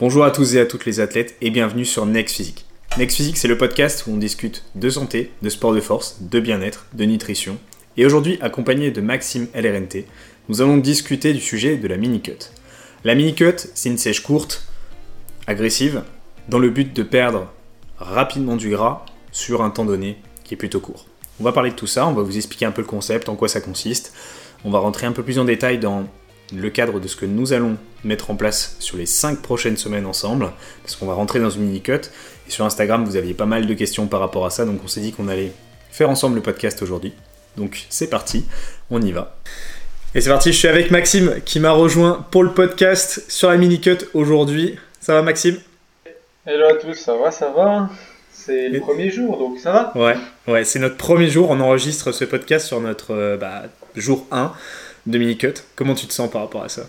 Bonjour à tous et à toutes les athlètes et bienvenue sur Next Physique. Next Physique, c'est le podcast où on discute de santé, de sport de force, de bien-être, de nutrition. Et aujourd'hui, accompagné de Maxime LRNT, nous allons discuter du sujet de la mini-cut. La mini-cut, c'est une sèche courte, agressive, dans le but de perdre rapidement du gras sur un temps donné qui est plutôt court. On va parler de tout ça, on va vous expliquer un peu le concept, en quoi ça consiste. On va rentrer un peu plus en détail dans le cadre de ce que nous allons mettre en place sur les 5 prochaines semaines ensemble, parce qu'on va rentrer dans une mini-cut. Et sur Instagram, vous aviez pas mal de questions par rapport à ça, donc on s'est dit qu'on allait faire ensemble le podcast aujourd'hui. Donc c'est parti, on y va. Et c'est parti, je suis avec Maxime qui m'a rejoint pour le podcast sur la mini-cut aujourd'hui. Ça va Maxime? Hello à tous, ça va, ça va C'est le premier jour, donc ça va? Ouais, ouais c'est notre premier jour, on enregistre ce podcast sur notre euh, bah, jour 1 de mini-cut. Comment tu te sens par rapport à ça?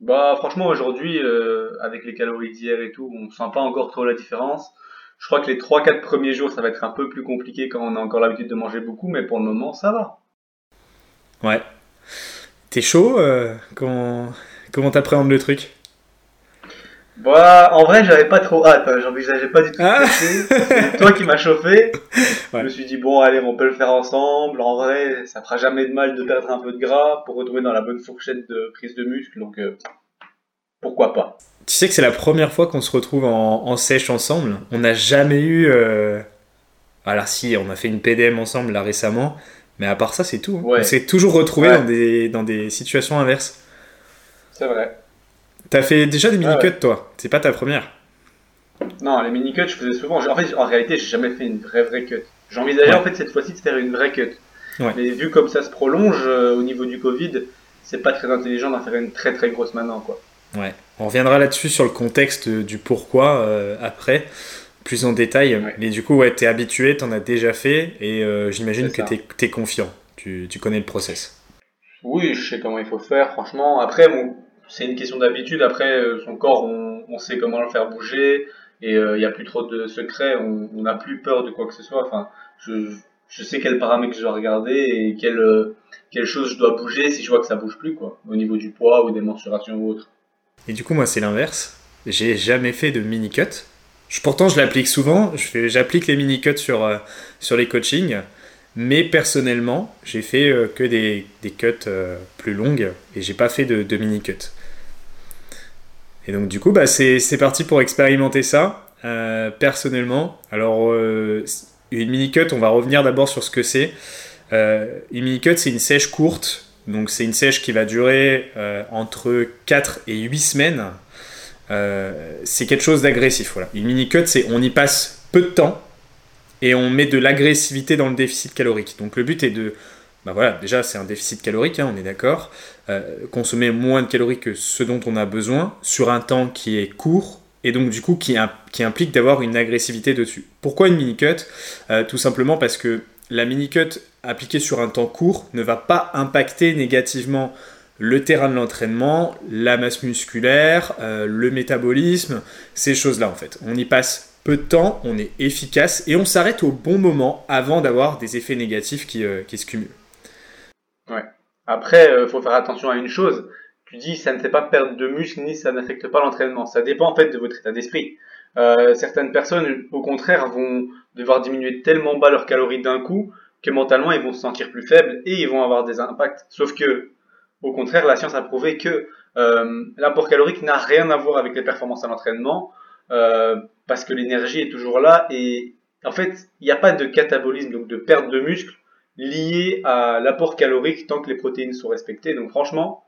Bah franchement aujourd'hui, euh, avec les calories d'hier et tout, on sent pas encore trop la différence. Je crois que les 3-4 premiers jours, ça va être un peu plus compliqué quand on a encore l'habitude de manger beaucoup, mais pour le moment, ça va. Ouais. T'es chaud euh, Comment comment t'appréhendes le truc? Bah, en vrai, j'avais pas trop hâte. Hein. J'envisageais pas du tout. Ah. C'est toi qui m'as chauffé. Je me suis dit bon, allez, on peut le faire ensemble. En vrai, ça fera jamais de mal de perdre un peu de gras pour retrouver dans la bonne fourchette de prise de muscle. Donc, euh, pourquoi pas Tu sais que c'est la première fois qu'on se retrouve en, sèche ensemble. On n'a jamais eu. Euh... Alors si, on a fait une PDM ensemble là récemment, mais à part ça, c'est tout. On s'est toujours retrouvé dans des dans des situations inverses. C'est vrai. T'as fait déjà des mini-cuts, toi C'est pas ta première Non, les mini-cuts, je faisais souvent. En fait, en réalité, j'ai jamais fait une vraie vraie cut. J'envisageais en fait cette fois-ci de faire une vraie cut. Mais vu comme ça se prolonge euh, au niveau du Covid, c'est pas très intelligent d'en faire une très très grosse maintenant, quoi. Ouais. On reviendra là-dessus sur le contexte du pourquoi euh, après, plus en détail. Mais du coup, ouais, t'es habitué, t'en as déjà fait, et euh, j'imagine que t'es es confiant. Tu, tu connais le process. Oui, je sais comment il faut faire, franchement. Après, mon, c'est une question d'habitude. Après, euh, son corps, on, sait comment le faire bouger et il euh, n'y a plus trop de secrets. On n'a plus peur de quoi que ce soit. Enfin, je, sais quels paramètres je dois regarder et quelle, euh, quelle chose je dois bouger si je vois que ça bouge plus, quoi, au niveau du poids ou des mensurations ou autre. Et du coup, moi, c'est l'inverse. J'ai jamais fait de mini cut. Je, pourtant, je l'applique souvent. J'applique les mini cuts sur, sur les coachings. Mais personnellement, j'ai fait que des, des cuts plus longues et j'ai pas fait de, de mini cut. Et donc du coup, bah, c'est parti pour expérimenter ça. Euh, personnellement, alors euh, une mini-cut, on va revenir d'abord sur ce que c'est. Euh, une mini-cut, c'est une sèche courte. Donc c'est une sèche qui va durer entre 4 et 8 semaines. c'est quelque chose d'agressif. Une mini-cut, c'est on y passe peu de temps et on met de l'agressivité dans le déficit calorique. Donc le but est de bah voilà, déjà c'est un déficit calorique, hein, on est d'accord. Euh, consommer moins de calories que ce dont on a besoin sur un temps qui est court et donc du coup qui, implique d'avoir une agressivité dessus. Pourquoi une mini-cut? Euh, Tout simplement parce que la mini-cut appliquée sur un temps court ne va pas impacter négativement le terrain de l'entraînement, la masse musculaire, euh, le métabolisme, ces choses-là en fait. On y passe peu de temps, on est efficace et on s'arrête au bon moment avant d'avoir des effets négatifs qui se cumulent. Après, il euh, faut faire attention à une chose. Tu dis, ça ne fait pas perdre de muscle ni ça n'affecte pas l'entraînement. Ça dépend en fait de votre état d'esprit. Euh, certaines personnes, au contraire, vont devoir diminuer tellement bas leurs calories d'un coup que mentalement ils vont se sentir plus faibles et ils vont avoir des impacts. Sauf que, au contraire, la science a prouvé que euh, l'apport calorique n'a rien à voir avec les performances à l'entraînement euh, parce que l'énergie est toujours là et en fait, il n'y a pas de catabolisme, donc de perte de muscle lié à l'apport calorique tant que les protéines sont respectées. Donc franchement,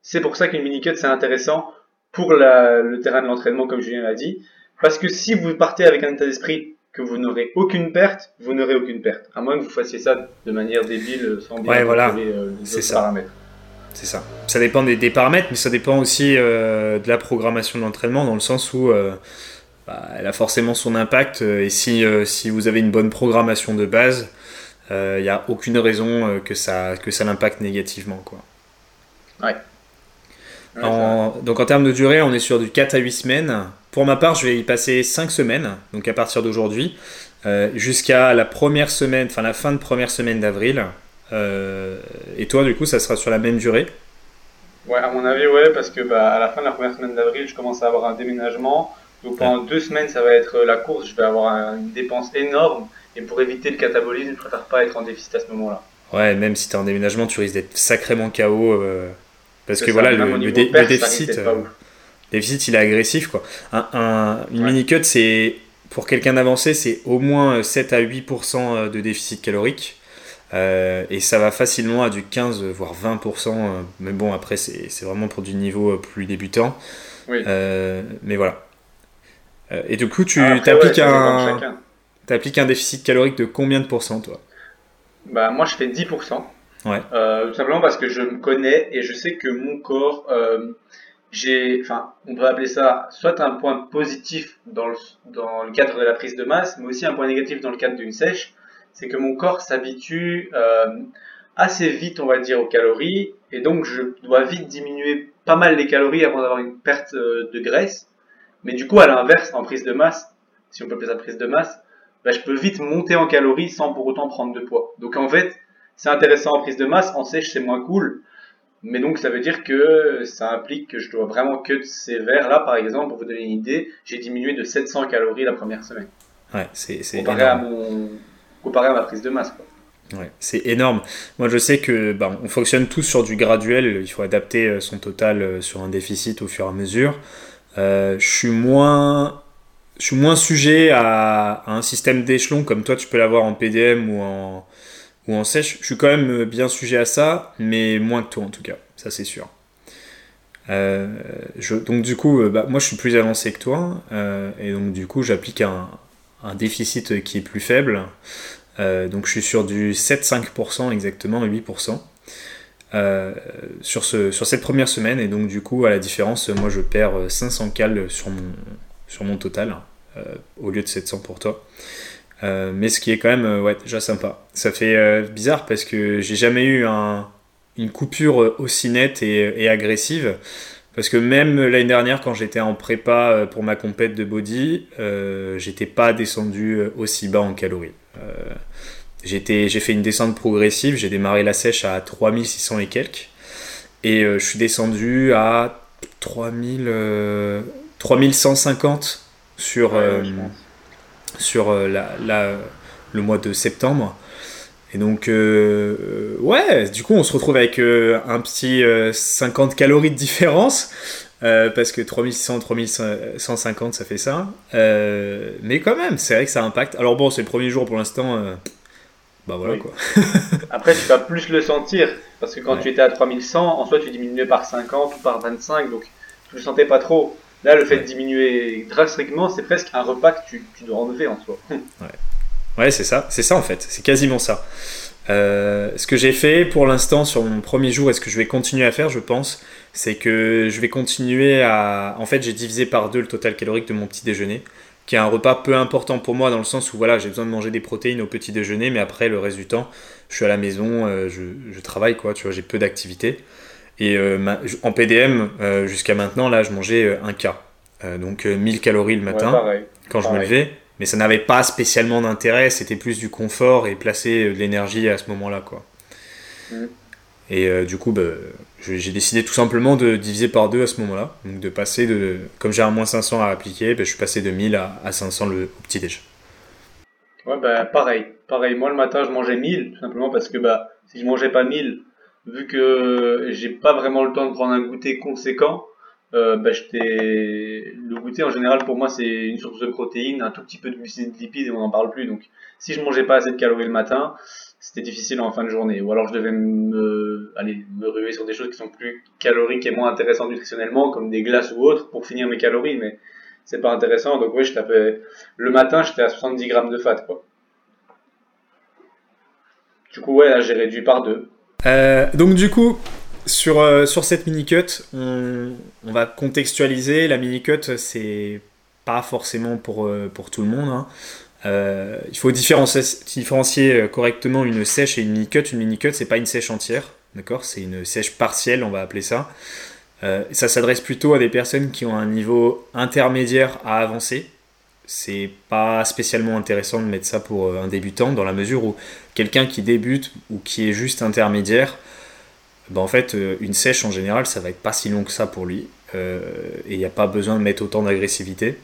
c'est pour ça qu'une mini-cut c'est intéressant pour le terrain de l'entraînement comme Julien l'a dit. Parce que si vous partez avec un état d'esprit que vous n'aurez aucune perte, vous n'aurez aucune perte. À moins que vous fassiez ça de manière débile sans bien ouais, voilà. Euh, les paramètres. C'est ça. Ça dépend des, paramètres, mais ça dépend aussi euh, de la programmation de l'entraînement, dans le sens où euh, bah, elle a forcément son impact. Et si, si vous avez une bonne programmation de base, il euh, n'y a aucune raison euh, que ça, que ça l'impacte négativement. Quoi. Ouais. donc en termes de durée, on est sur du 4 à 8 semaines. Pour ma part, je vais y passer 5 semaines, donc à partir d'aujourd'hui, euh, jusqu'à la première semaine, enfin la fin de première semaine d'avril. et toi, du coup, ça sera sur la même durée? Ouais, à mon avis, ouais, parce que bah, à la fin de la première semaine d'avril, je commence à avoir un déménagement. Donc pendant deux semaines, ça va être la course. Je vais avoir une dépense énorme. Et pour éviter le catabolisme, je préfère pas être en déficit à ce moment-là. Ouais, même si tu es en déménagement, tu risques d'être sacrément KO. Euh, parce que voilà, le, déficit, euh, déficit, il est agressif. Quoi. Un, une mini-cut, c'est pour quelqu'un d'avancé, c'est au moins 7 à 8% de déficit calorique. Euh, et ça va facilement à du 15 voire 20%. mais bon, après, c'est vraiment pour du niveau plus débutant. Oui. mais voilà. et du coup, tu appliques un, un déficit calorique de combien de pourcents, toi? Bah, Moi, je fais 10%. Ouais. Euh, tout simplement parce que je me connais et je sais que mon corps, euh, j'ai, enfin, on peut appeler ça soit un point positif dans le, dans le cadre de la prise de masse, mais aussi un point négatif dans le cadre d'une sèche, c'est que mon corps s'habitue euh, assez vite, on va dire, aux calories, et donc je dois vite diminuer pas mal les calories avant d'avoir une perte de graisse. Mais du coup, à l'inverse, en prise de masse, si on peut appeler ça prise de masse, bah, je peux vite monter en calories sans pour autant prendre de poids. Donc en fait, c'est intéressant en prise de masse, en sèche c'est moins cool. Mais donc ça veut dire que ça implique que je dois vraiment que ces verres là par exemple, pour vous donner une idée, j'ai diminué de 700 calories la première semaine. Ouais, c'est comparé à mon comparé à ma prise de masse quoi. Ouais, c'est énorme. Moi, je sais que bah, on fonctionne tous sur du graduel. Il faut adapter euh, son total euh, sur un déficit au fur et à mesure. Euh, je suis moins je suis moins sujet à, un système d'échelon comme toi tu peux l'avoir en PDM ou en, ou en sèche. Je suis quand même bien sujet à ça, mais moins que toi en tout cas, ça c'est sûr. Euh, donc du coup, euh, bah, moi je suis plus avancé que toi, euh, et donc du coup j'applique un, déficit qui est plus faible. donc je suis sur du 7-5% exactement, 8%. sur, sur cette première semaine, et donc du coup à la différence, moi je perds 500 cales sur mon, sur mon total. Euh, au lieu de 700 pour toi. Euh, mais ce qui est quand même euh, ouais, déjà sympa. Ça fait bizarre parce que j'ai jamais eu un, une coupure aussi nette et, agressive. Parce que même l'année dernière, quand j'étais en prépa pour ma compète de body, j'étais pas descendu aussi bas en calories. j'ai fait une descente progressive, j'ai démarré la sèche à 3600 et quelques. Et je suis descendu à 3000, 3150 sur, euh, sur euh, la, le mois de septembre. Et donc, euh, ouais, du coup, on se retrouve avec un petit 50 calories de différence. parce que 3600, 3150, ça fait ça. mais quand même, c'est vrai que ça impacte. Alors bon, c'est le premier jour pour l'instant. bah voilà quoi. Après, tu vas plus le sentir. Parce que quand tu étais à 3100, en soi, tu diminuais par 50 ou par 25. Donc, tu le sentais pas trop. Là, le fait de diminuer drastiquement, c'est presque un repas que tu, dois enlever en soi. ouais, ouais c'est ça, c'est ça en fait, c'est quasiment ça. Euh, ce que j'ai fait pour l'instant sur mon premier jour et ce que je vais continuer à faire, je pense, c'est que je vais continuer à. En fait, j'ai divisé par deux le total calorique de mon petit déjeuner, qui est un repas peu important pour moi dans le sens où voilà, j'ai besoin de manger des protéines au petit déjeuner, mais après le reste du temps, je suis à la maison, euh, je, je, travaille quoi, tu vois, j'ai peu d'activités. Et euh, en PDM, euh, jusqu'à maintenant, là, je mangeais euh, un K. donc 1000 calories le matin quand je me levais. Mais ça n'avait pas spécialement d'intérêt, c'était plus du confort et placer de l'énergie à ce moment-là. quoi. Mm. Et du coup, bah, j'ai décidé tout simplement de diviser par deux à ce moment-là. Donc de passer de. Comme j'ai un moins 500 à appliquer, bah, je suis passé de 1000 à, 500 le, au petit déj. Ouais, bah pareil. Pareil. Moi le matin, je mangeais 1000, tout simplement parce que bah, si je mangeais pas 1000, vu que j'ai pas vraiment le temps de prendre un goûter conséquent, euh, bah, le goûter en général pour moi c'est une source de protéines, un tout petit peu de glucides, de lipides et on n'en parle plus. Donc si je mangeais pas assez de calories le matin, c'était difficile en fin de journée. Ou alors je devais me, aller me ruer sur des choses qui sont plus caloriques et moins intéressantes nutritionnellement, comme des glaces ou autres, pour finir mes calories. Mais c'est pas intéressant. Donc oui, je tapais le matin, j'étais à 70 grammes de fat quoi. Du coup ouais, là j'ai réduit par deux. Euh, donc du coup, sur, euh, sur cette mini-cut, on, va contextualiser. La mini-cut, c'est pas forcément pour, euh, pour tout le monde. Hein. il faut différencier, différencier, correctement une sèche et une mini-cut. Une mini-cut, c'est pas une sèche entière, d'accord? C'est une sèche partielle, on va appeler ça. ça s'adresse plutôt à des personnes qui ont un niveau intermédiaire à avancer. C'est pas spécialement intéressant de mettre ça pour un débutant, dans la mesure où quelqu'un qui débute ou qui est juste intermédiaire, bah, en fait, une sèche en général, ça va être pas si long que ça pour lui. et il n'y a pas besoin de mettre autant d'agressivité.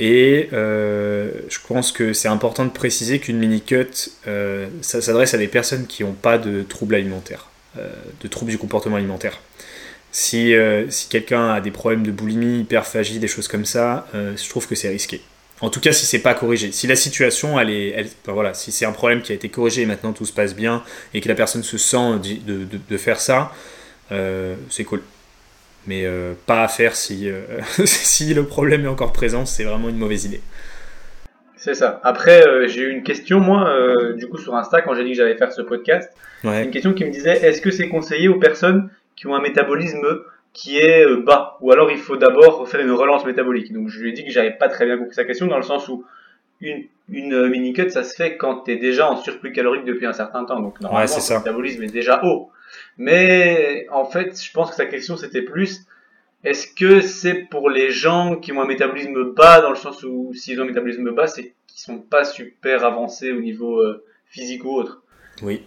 Et je pense que c'est important de préciser qu'une mini-cut, ça s'adresse à des personnes qui n'ont pas de troubles alimentaires, de troubles du comportement alimentaire. Si, si quelqu'un a des problèmes de boulimie, hyperphagie, des choses comme ça, je trouve que c'est risqué. En tout cas, si c'est pas corrigé. Si la situation, elle est, voilà, si c'est un problème qui a été corrigé et maintenant tout se passe bien et que la personne se sent de, de, faire ça, euh, c'est cool. Mais euh, pas à faire si, euh, si le problème est encore présent, c'est vraiment une mauvaise idée. C'est ça. Après, j'ai eu une question, moi, du coup, sur Insta, quand j'ai dit que j'allais faire ce podcast. Une question qui me disait est-ce que c'est conseillé aux personnes qui ont un métabolisme qui est euh, bas, ou alors il faut d'abord faire une relance métabolique. Donc je lui ai dit que j'avais pas très bien compris sa question dans le sens où une, une euh, mini cut ça se fait quand tu es déjà en surplus calorique depuis un certain temps. Donc normalement ouais, métabolisme est déjà haut. Mais en fait, je pense que sa question c'était plus est-ce que c'est pour les gens qui ont un métabolisme bas dans le sens où s'ils ont un métabolisme bas, c'est qu'ils sont pas super avancés au niveau euh, physique ou autre? Oui.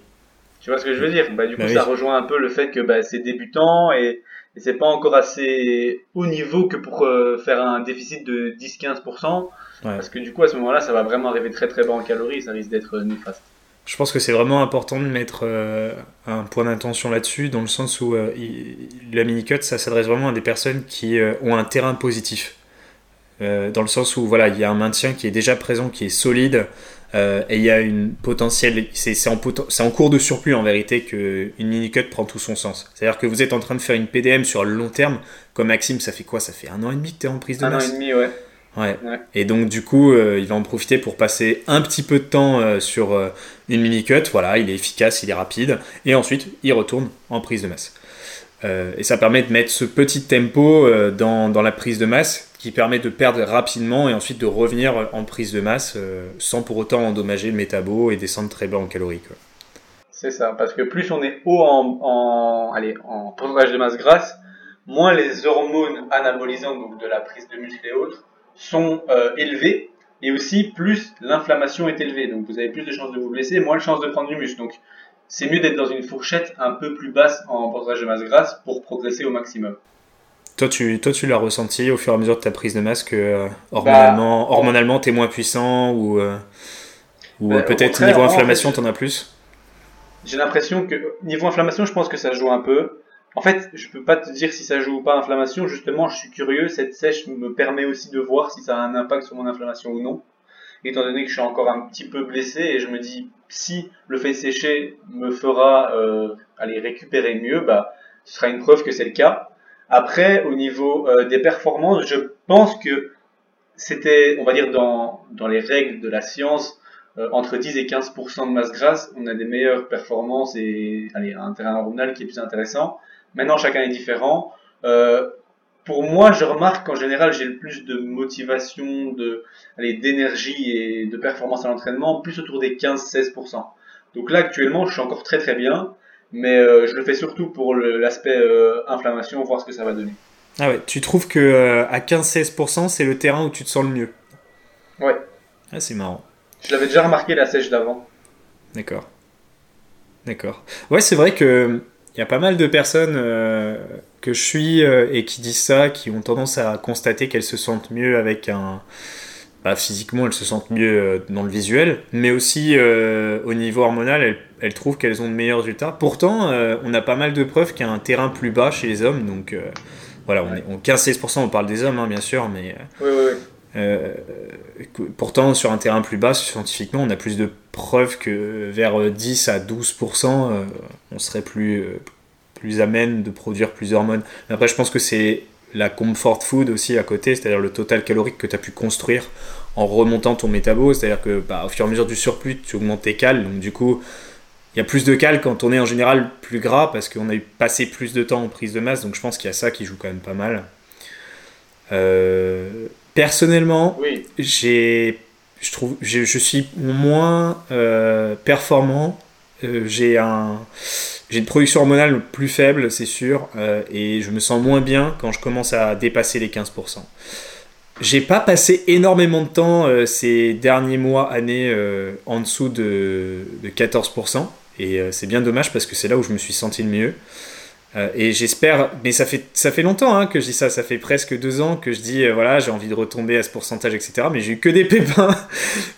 Tu vois ce que je veux dire? Bah, Du coup, bah ça rejoint un peu le fait que bah, c'est débutant et et c'est pas encore assez haut niveau que pour euh, faire un déficit de 10-15%, parce que du coup à ce moment-là ça va vraiment arriver très très bas en calories, ça risque d'être néfaste. Je pense que c'est vraiment important de mettre euh, un point d'intention là-dessus, dans le sens où euh, la mini-cut, ça s'adresse vraiment à des personnes qui ont un terrain positif. dans le sens où voilà, il y a un maintien qui est déjà présent, qui est solide, euh, et il y a une potentielle. C'est en, en, cours de surplus en vérité qu'une mini-cut prend tout son sens. C'est-à-dire que vous êtes en train de faire une PDM sur le long terme. Comme Maxime, ça fait quoi? Ça fait un an et demi que tu es en prise de masse Un an et demi, ouais. Ouais. Et donc du coup, euh, il va en profiter pour passer un petit peu de temps euh, sur une mini cut. Voilà, il est efficace, il est rapide, et ensuite il retourne en prise de masse. et ça permet de mettre ce petit tempo dans, dans, la prise de masse qui permet de perdre rapidement et ensuite de revenir en prise de masse euh, sans pour autant endommager le métabo et descendre très bas en calories. C'est ça, parce que plus on est haut en, pourcentage de masse grasse, moins les hormones anabolisantes, donc de la prise de muscle et autres, sont euh, élevées, et aussi plus l'inflammation est élevée. Donc vous avez plus de chances de vous blesser, moins de chances de prendre du muscle. Donc c'est mieux d'être dans une fourchette un peu plus basse en pourcentage de masse grasse pour progresser au maximum. Toi, tu, toi, tu l'as ressenti au fur et à mesure de ta prise de masque, euh, hormonalement, bah, hormonalement t'es moins puissant ou, euh, ou bah, peut-être niveau inflammation, t'en as plus? J'ai l'impression que niveau inflammation, je pense que ça joue un peu. En fait, je peux pas te dire si ça joue ou pas inflammation. Justement, je suis curieux. Cette sèche me permet aussi de voir si ça a un impact sur mon inflammation ou non. Étant donné que je suis encore un petit peu blessé et je me dis si le fait sécher me fera euh, aller récupérer mieux, bah ce sera une preuve que c'est le cas. Après, au niveau euh, des performances, je pense que c'était, on va dire, dans, les règles de la science, euh, entre 10 et 15% de masse grasse, on a des meilleures performances et allez, un terrain hormonal qui est plus intéressant. Maintenant, chacun est différent. Euh, pour moi, je remarque qu'en général, j'ai le plus de motivation, d'énergie et de performance à l'entraînement, plus autour des 15-16%. Donc là, actuellement, je suis encore très très bien mais euh, je le fais surtout pour l'aspect euh, inflammation, voir ce que ça va donner. Ah ouais, tu trouves que euh, à 15-16%, c'est le terrain où tu te sens le mieux Ouais. Ah, c'est marrant. Je l'avais déjà remarqué la sèche d'avant. D'accord. D'accord. Ouais, c'est vrai que il y a pas mal de personnes que je suis et qui disent ça, qui ont tendance à constater qu'elles se sentent mieux avec un, bah, physiquement elles se sentent mieux euh, dans le visuel, mais aussi euh, au niveau hormonal, elles, trouvent qu'elles ont de meilleurs résultats. Pourtant, euh, on a pas mal de preuves qu'il y a un terrain plus bas chez les hommes, donc voilà, on est on, 15-16%, on parle des hommes, hein, bien sûr, mais pourtant sur un terrain plus bas, scientifiquement, on a plus de preuves que vers 10 à 12%, on serait plus, plus amène de produire plus d'hormones. Après, je pense que c'est la comfort food aussi à côté, c'est-à-dire le total calorique que tu as pu construire en remontant ton métabo, c'est-à-dire que bah, au fur et à mesure du surplus, tu augmentes tes cales, donc du coup, il y a plus de cales quand on est en général plus gras parce qu'on a passé plus de temps en prise de masse, donc je pense qu'il y a ça qui joue quand même pas mal. Euh, personnellement, oui. j'ai, je trouve, je, suis moins euh, performant. Euh, j'ai un j'ai une production hormonale plus faible, c'est sûr, euh, et je me sens moins bien quand je commence à dépasser les 15%. J'ai pas passé énormément de temps euh, ces derniers mois, années en dessous de, 14%, Et c'est bien dommage parce que c'est là où je me suis senti le mieux. Euh, et j'espère, mais ça fait, ça fait longtemps hein, que je dis ça, ça fait presque deux ans que je dis, euh, voilà, j'ai envie de retomber à ce pourcentage, etc. Mais j'ai eu que des pépins.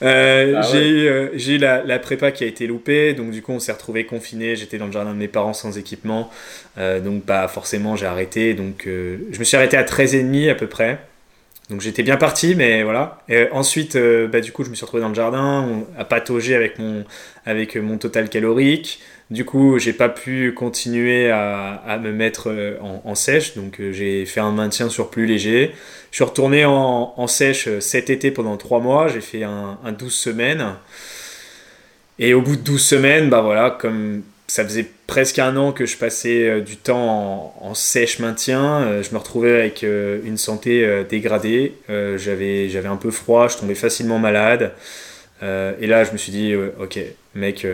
Euh, ah j'ai eu, eu la, la, prépa qui a été loupée, donc du coup on s'est retrouvé confiné, j'étais dans le jardin de mes parents sans équipement, donc bah, forcément j'ai arrêté, donc je me suis arrêté à 13,5 à peu près. Donc j'étais bien parti, mais voilà. Et ensuite, bah, du coup, je me suis retrouvé dans le jardin, à patauger avec mon, avec mon total calorique. Du coup, j'ai pas pu continuer à, me mettre euh, en, sèche, donc euh, j'ai fait un maintien sur plus léger. Je suis retourné en, sèche euh, cet été pendant 3 mois, j'ai fait un, 12 semaines. Et au bout de 12 semaines, bah voilà, comme ça faisait presque un an que je passais du temps en, sèche maintien, je me retrouvais avec une santé dégradée, j'avais, j'avais un peu froid, je tombais facilement malade. et là, je me suis dit, ok, mec,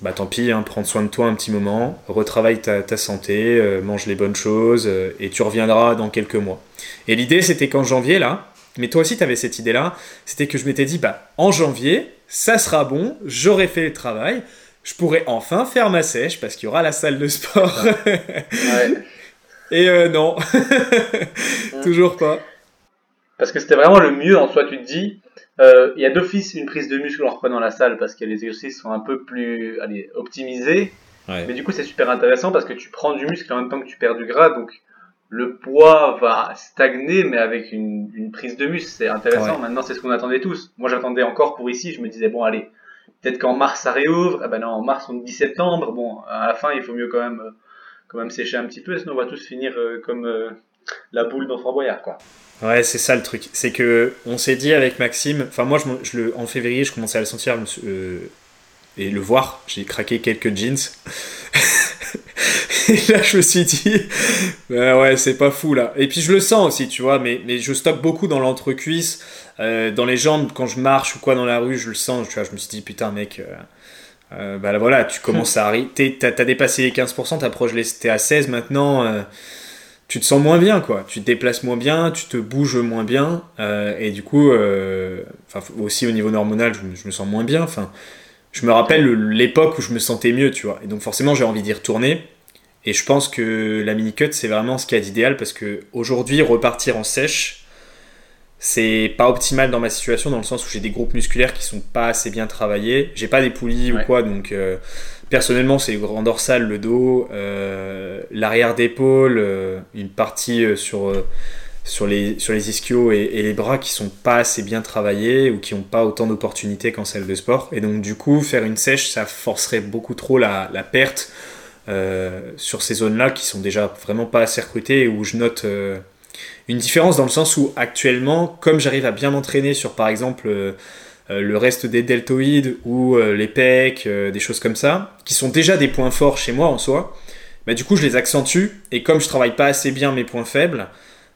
bah tant pis, hein, prends soin de toi un petit moment, retravaille ta, ta santé, euh, mange les bonnes choses, euh, et tu reviendras dans quelques mois. Et l'idée, c'était qu'en janvier, là, mais toi aussi, tu avais cette idée-là, c'était que je m'étais dit, bah, en janvier, ça sera bon, j'aurai fait le travail, je pourrai enfin faire ma sèche, parce qu'il y aura la salle de sport. et euh, non, toujours pas. Parce que c'était vraiment le mieux en soi, tu te dis, euh, il y a d'office une prise de muscle en reprenant la salle parce que les exercices sont un peu plus allez, optimisés. Mais du coup, c'est super intéressant parce que tu prends du muscle en même temps que tu perds du gras. Donc, le poids va stagner, mais avec une, une prise de muscle. C'est intéressant. Maintenant, c'est ce qu'on attendait tous. Moi, j'attendais encore pour ici. Je me disais, bon, allez, peut-être qu'en mars, ça réouvre. Ah ben non, en mars, on dit septembre. Bon, à la fin, il faut mieux quand même, euh, quand même sécher un petit peu. Sinon, on va tous finir euh, comme la boule dans Fort Boyard, quoi. Ouais, c'est ça le truc. C'est que on s'est dit avec Maxime, enfin moi je, le, en février je commençais à le sentir euh, et le voir. J'ai craqué quelques jeans. et là je me suis dit, bah ouais c'est pas fou là. Et puis je le sens aussi, tu vois, mais, je stocke beaucoup dans l'entrecuisse, euh, dans les jambes quand je marche ou quoi dans la rue, je le sens. Tu vois, je me suis dit putain mec. Euh, bah voilà, tu commences à arrêter, t'as as dépassé les 15%, t'approches les, t'es à 16 maintenant, tu te sens moins bien, quoi. Tu te déplaces moins bien, tu te bouges moins bien, euh, et du coup, euh, aussi au niveau hormonal, je, me sens moins bien. Enfin, je me rappelle l'époque où je me sentais mieux, tu vois. Et donc forcément, j'ai envie d'y retourner. Et je pense que la mini cut, c'est vraiment ce qu'il y a d'idéal parce que aujourd'hui, repartir en sèche, c'est pas optimal dans ma situation dans le sens où j'ai des groupes musculaires qui sont pas assez bien travaillés. J'ai pas des poulies ou quoi, donc. Euh, Personnellement, c'est le grand dorsal, le dos, euh, l'arrière d'épaule, euh, une partie euh, sur, les, sur ischios et, les bras qui sont pas assez bien travaillés ou qui n'ont pas autant d'opportunités qu'en salle de sport. Et donc, du coup, faire une sèche, ça forcerait beaucoup trop la, perte sur ces zones-là qui sont déjà vraiment pas assez recrutées et où je note une différence dans le sens où actuellement, comme j'arrive à bien m'entraîner sur par exemple le reste des deltoïdes ou euh, les pecs, euh, des choses comme ça, qui sont déjà des points forts chez moi en soi, bah, du coup je les accentue et comme je travaille pas assez bien mes points faibles,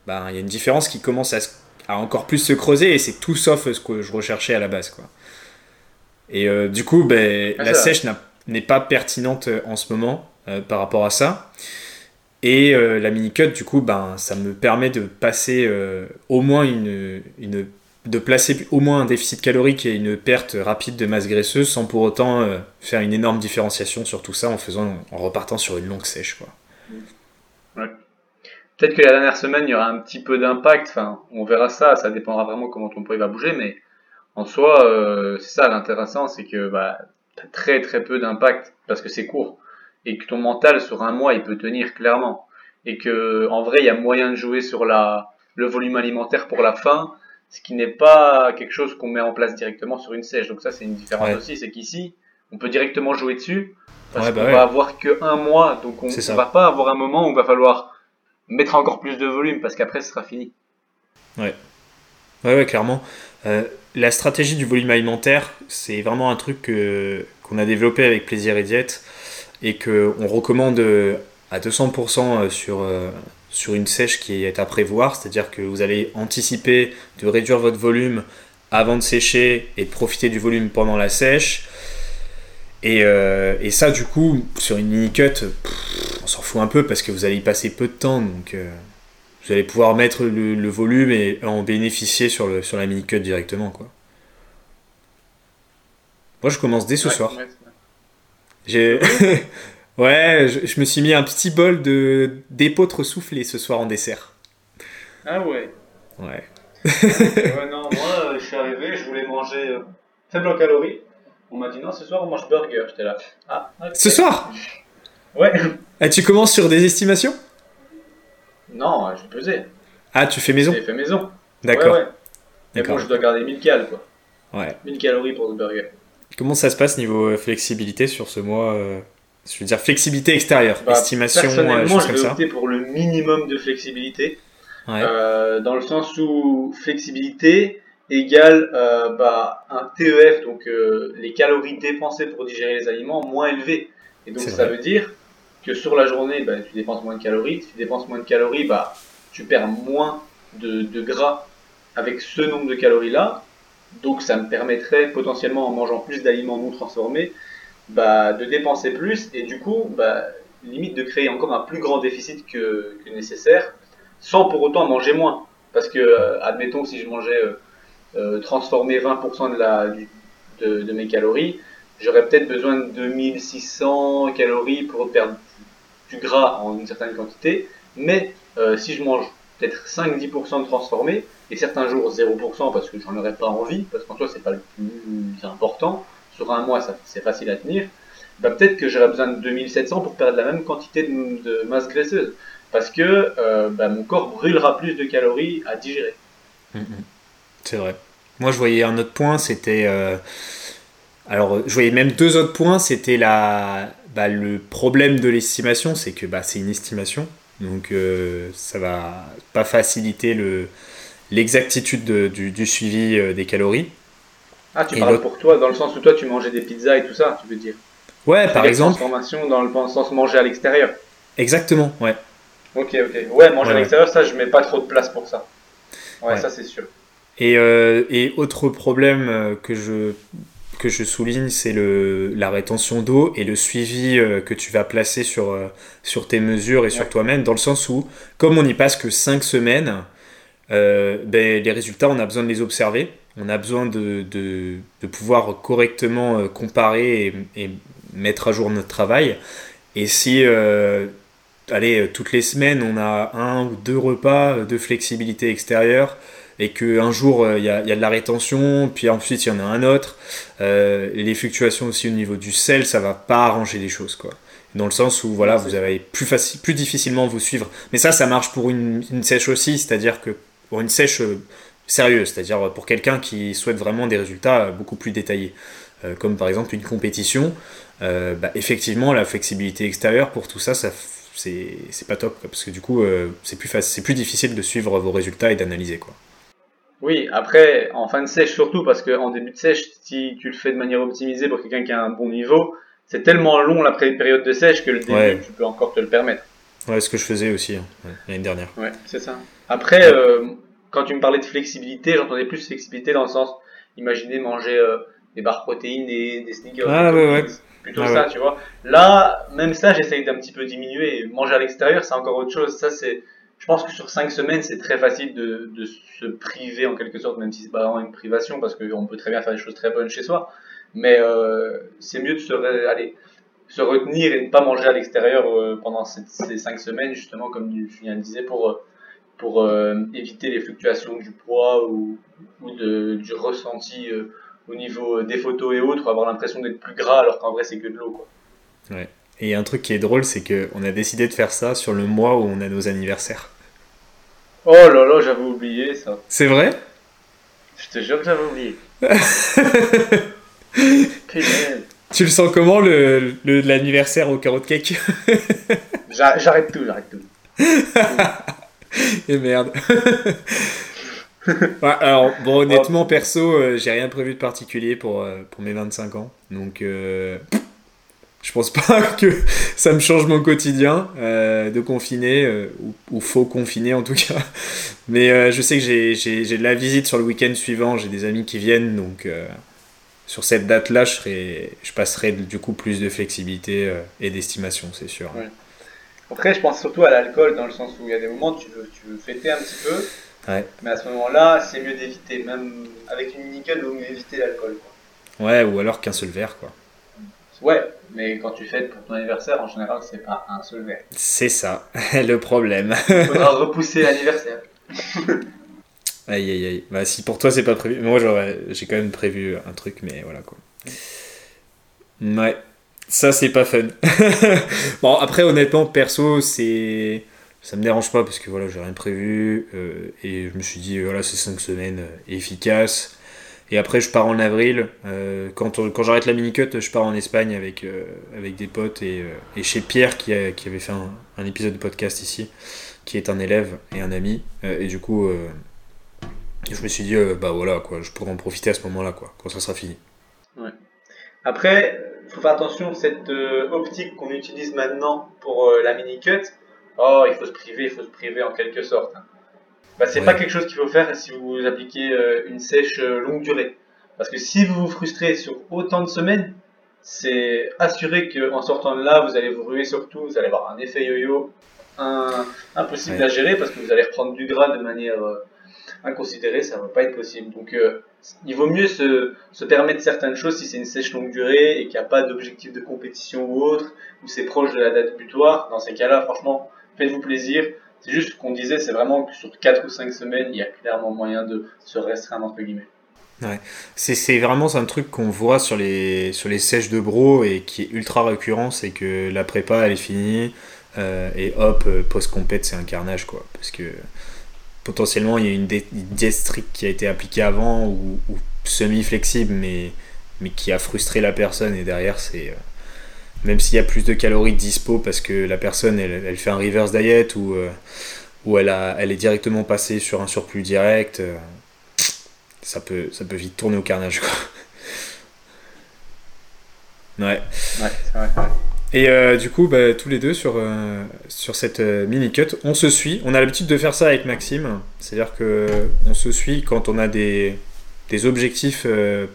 bah, il y a une différence qui commence à, encore plus se creuser et c'est tout sauf ce que je recherchais à la base. Quoi. Et du coup, ben, la sèche n'est pas pertinente en ce moment par rapport à ça. Et la mini-cut, du coup, ben, ça me permet de passer au moins une, une de placer au moins un déficit calorique et une perte rapide de masse graisseuse sans pour autant euh, faire une énorme différenciation sur tout ça en faisant en repartant sur une longue sèche quoi. Peut-être que la dernière semaine il y aura un petit peu d'impact, enfin on verra ça, ça dépendra vraiment comment ton poids va bouger, mais en soi euh, c'est ça l'intéressant, c'est que bah, tu as très très peu d'impact parce que c'est court et que ton mental sur un mois il peut tenir clairement. Et que en vrai il y a moyen de jouer sur la le volume alimentaire pour la fin ce qui n'est pas quelque chose qu'on met en place directement sur une sèche. Donc ça, c'est une différence aussi, c'est qu'ici, on peut directement jouer dessus, parce qu'on bah va avoir que un mois, donc on ne va pas avoir un moment où il va falloir mettre encore plus de volume, parce qu'après, ce sera fini. Ouais, ouais, ouais clairement. Euh, la stratégie du volume alimentaire, c'est vraiment un truc qu'on a développé avec Plaisir et Diète, et qu'on recommande à 200% sur, euh, sur une sèche qui est à prévoir, c'est-à-dire que vous allez anticiper de réduire votre volume avant de sécher et de profiter du volume pendant la sèche. Et, euh, ça, du coup, sur une mini-cut, on s'en fout un peu parce que vous allez y passer peu de temps, donc euh, vous allez pouvoir mettre le, volume et en bénéficier sur, le, sur la mini-cut directement. Quoi. Moi, je commence dès ce soir. J'ai. ouais, je, me suis mis un petit bol de d'épeautre soufflé ce soir en dessert. Ah ouais. Ouais. ouais non, moi je suis arrivé, je voulais manger euh, faible en calories. On m'a dit non, ce soir on mange burger. J'étais là. Ah. Ce soir? Ouais. Et tu commences sur des estimations? Non, je pesais. Ah, tu fais maison? J'ai fait maison. D'accord. Ouais, ouais. Mais bon, je dois garder 1000 cal quoi. Ouais. 1000 calories pour ce burger. Comment ça se passe niveau euh, flexibilité sur ce mois euh, Je veux dire flexibilité extérieure, bah, estimation, personnellement, je vais opter pour le minimum de flexibilité. Euh, dans le sens où flexibilité égale bah, un TEF, donc les calories dépensées pour digérer les aliments, moins élevées. Et donc ça veut dire que sur la journée, bah, tu dépenses moins de calories. Si tu dépenses moins de calories, bah, tu perds moins de, de gras avec ce nombre de calories-là. Donc ça me permettrait potentiellement en mangeant plus d'aliments non transformés, bah, de dépenser plus et du coup, bah, limite de créer encore un plus grand déficit que, nécessaire, sans pour autant manger moins. Parce que, euh, admettons, si je mangeais euh, euh transformer 20% de, la, de, de, mes calories, j'aurais peut-être besoin de 2600 calories pour perdre du gras en une certaine quantité. Mais euh, si je mange peut-être 5-10% de transformé, et certains jours 0% parce que j'en aurais pas envie, parce qu'en soi c'est pas le plus important, sur un mois c'est facile à tenir, bah, peut-être que j'aurais besoin de 2700 pour perdre la même quantité de, masse graisseuse, parce que euh, bah, mon corps brûlera plus de calories à digérer. Mm, mm. C'est vrai. Moi je voyais un autre point, c'était... Euh, alors je voyais même deux autres points, c'était la... Bah, le problème de l'estimation, c'est que bah, c'est une estimation, donc euh, ça va pas faciliter le, l'exactitude du, du, suivi euh, des calories. Ah, tu parles pour toi, dans le sens où toi tu mangeais des pizzas et tout ça, tu veux dire Ouais, par exemple. Transformation dans le sens manger à l'extérieur. Exactement, ouais. Ok, ok. Ouais, manger à l'extérieur, ça, je mets pas trop de place pour ça. Ouais, ça, c'est sûr. Et, euh, et, autre problème que je que je souligne, c'est la rétention d'eau et le suivi euh, que tu vas placer sur, euh, sur tes mesures et sur toi-même, dans le sens où, comme on n'y passe que 5 semaines, euh, ben, les résultats, on a besoin de les observer, on a besoin de, de, pouvoir correctement comparer et, mettre à jour notre travail. Et si, allez, toutes les semaines, on a un ou deux repas de flexibilité extérieure, et qu'un jour euh, il y, a, de la rétention, puis ensuite il y en a un autre. Euh, les fluctuations aussi au niveau du sel, ça va pas arranger les choses quoi. Dans le sens où voilà, vous allez plus, plus difficilement vous suivre. Mais ça, ça marche pour une, sèche aussi, c'est-à-dire que pour une sèche euh, sérieuse, c'est-à-dire pour quelqu'un qui souhaite vraiment des résultats beaucoup plus détaillés, comme par exemple une compétition. Bah, effectivement, la flexibilité extérieure pour tout ça, ça c'est pas top parce que du coup c'est plus c'est plus difficile de suivre vos résultats et d'analyser quoi. Oui, après, en fin de sèche surtout, parce qu'en début de sèche, si tu le fais de manière optimisée pour quelqu'un qui a un bon niveau, c'est tellement long la période de sèche que le début, tu peux encore te le permettre. Ouais, ce que je faisais aussi hein, l'année dernière. Ouais, c'est ça. Après, euh, quand tu me parlais de flexibilité, j'entendais plus flexibilité dans le sens, imaginez manger euh, des barres protéines, des, des sneakers. Ah, ouais, ouais. Plutôt ça, tu vois. Là, même ça, j'essaye d'un petit peu diminuer. Manger à l'extérieur, c'est encore autre chose. Ça, c'est je pense que sur cinq semaines, c'est très facile de, de, se priver en quelque sorte, même si c'est pas vraiment une privation, parce qu'on peut très bien faire des choses très bonnes chez soi. Mais euh, c'est mieux de se, allez, se retenir et ne pas manger à l'extérieur euh, pendant ces, ces, cinq semaines, justement, comme Julien le disait, pour, pour euh, éviter les fluctuations du poids ou, ou de, du ressenti euh, au niveau des photos et autres, avoir l'impression d'être plus gras alors qu'en vrai c'est que de l'eau. Quoi. Ouais. Et un truc qui est drôle, c'est qu'on a décidé de faire ça sur le mois où on a nos anniversaires. Oh là là, j'avais oublié ça. C'est vrai? Je te jure que j'avais oublié. tu le sens comment le, l'anniversaire au carrot cake? J'arrête tout, j'arrête tout. Et merde. alors, bon, honnêtement, perso, euh, j'ai rien prévu de particulier pour, euh, pour mes 25 ans. Donc, euh, je pense pas que ça me change mon quotidien euh, de confiner, ou, faux confiner en tout cas. Mais je sais que j'ai de la visite sur le week-end suivant, j'ai des amis qui viennent, donc sur cette date-là, je, je passerai du coup plus de flexibilité et d'estimation, c'est sûr. Après, je pense surtout à l'alcool, dans le sens où il y a des moments où tu veux, tu veux fêter un petit peu, mais à ce moment-là, c'est mieux d'éviter, même avec une nickel, vaut mieux éviter l'alcool. Ouais, ou alors qu'un seul verre, quoi. Ouais, mais quand tu fêtes pour ton anniversaire, en général, c'est pas un seul verre. C'est ça, le problème. Il faudra repousser l'anniversaire. aïe aïe aïe. Bah, si pour toi c'est pas prévu, moi j'ai quand même prévu un truc, mais voilà quoi. Ouais, ça c'est pas fun. bon, après, honnêtement, perso, c'est. Ça me dérange pas parce que voilà, j'ai rien prévu euh, et je me suis dit, voilà, c'est 5 semaines euh, efficaces. Et après, je pars en avril. Euh, quand, quand j'arrête la mini-cut, je pars en Espagne avec, avec des potes et, et chez Pierre qui, qui avait fait un, un, épisode de podcast ici, qui est un élève et un ami. et du coup, je me suis dit, bah voilà, quoi, je pourrais en profiter à ce moment-là, quoi, quand ça sera fini. Ouais. Après, faut faire attention, cette euh, optique qu'on utilise maintenant pour euh, la mini-cut, oh, il faut se priver, il faut se priver en quelque sorte. Hein. Bah, c'est pas quelque chose qu'il faut faire si vous appliquez euh, une sèche longue durée. Parce que si vous vous frustrez sur autant de semaines, c'est assuré qu'en sortant de là, vous allez vous ruer sur tout, vous allez avoir un effet yo-yo impossible à gérer parce que vous allez reprendre du gras de manière inconsidérée, ça va pas être possible. Donc il vaut mieux se, se, permettre certaines choses si c'est une sèche longue durée et qu'il n'y a pas d'objectif de compétition ou autre, ou c'est proche de la date butoir. Dans ces cas-là, franchement, faites-vous plaisir. C'est juste qu'on disait, c'est vraiment que sur 4 ou 5 semaines, il y a clairement moyen de se restreindre entre guillemets. Ouais. C'est vraiment un truc qu'on voit sur les, sur les sèches de bro et qui est ultra récurrent, c'est que la prépa elle est finie euh, et hop, euh, post-compète c'est un carnage quoi. Parce que potentiellement il y a une, diète stricte qui a été appliquée avant ou, semi-flexible mais, mais qui a frustré la personne et derrière c'est euh, même s'il y a plus de calories dispo parce que la personne elle, fait un reverse diet ou, euh, ou elle, a, elle est directement passée sur un surplus direct euh, ça peut, ça peut vite tourner au carnage quoi. ouais. Ouais, c'est vrai. Et euh, du coup, bah, tous les deux sur, euh, sur cette euh, mini-cut, on se suit. On a l'habitude de faire ça avec Maxime. C'est-à-dire que on se suit quand on a des, des objectifs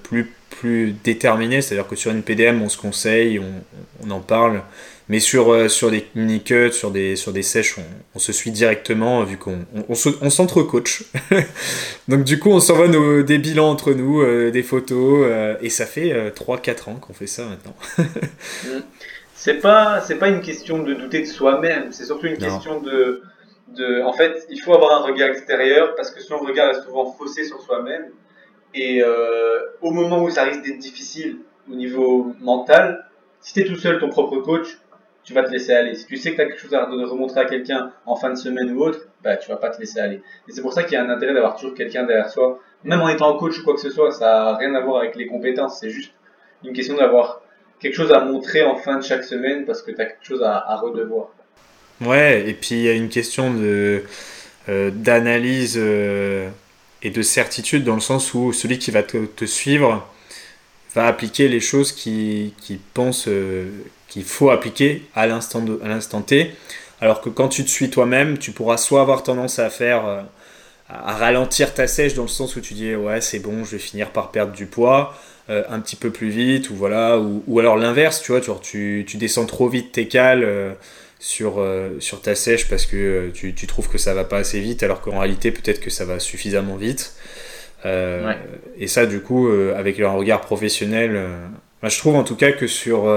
plus, plus déterminés. C'est-à-dire que sur une PDM, on se conseille, on, on en parle. Mais sur, sur des mini-cuts, sur des, sur des sèches, on, se suit directement vu qu'on on, on s'entre-coach. Donc du coup, on s'envoie des bilans entre nous, des photos. et ça fait 3-4 ans qu'on fait ça maintenant. C'est pas c'est pas une question de douter de soi-même, c'est surtout une question de de en fait, il faut avoir un regard extérieur parce que son regard est souvent faussé sur soi-même et euh, au moment où ça risque d'être difficile au niveau mental, si tu es tout seul ton propre coach, tu vas te laisser aller. Si tu sais que tu as quelque chose à remontrer à quelqu'un en fin de semaine ou autre, bah tu vas pas te laisser aller. Et c'est pour ça qu'il y a un intérêt d'avoir toujours quelqu'un derrière soi, même en étant coach ou quoi que ce soit, ça a rien à voir avec les compétences, c'est juste une question d'avoir quelque chose à montrer en fin de chaque semaine parce que tu as quelque chose à, redevoir. Ouais, et puis il y a une question de euh, d'analyse euh, et de certitude dans le sens où celui qui va te, suivre va appliquer les choses qu'il qui pense euh, qu'il faut appliquer à l'instant T alors que quand tu te suis toi-même tu pourras soit avoir tendance à faire à ralentir ta sèche dans le sens où tu dis ouais c'est bon je vais finir par perdre du poids euh, un petit peu plus vite, ou voilà, ou, ou alors l'inverse, tu vois, tu, tu, descends trop vite tes cales euh, sur, euh, sur ta sèche parce que tu, tu, trouves que ça va pas assez vite, alors qu'en réalité peut-être que ça va suffisamment vite. Et ça, du coup, avec un regard professionnel, bah, je trouve en tout cas que sur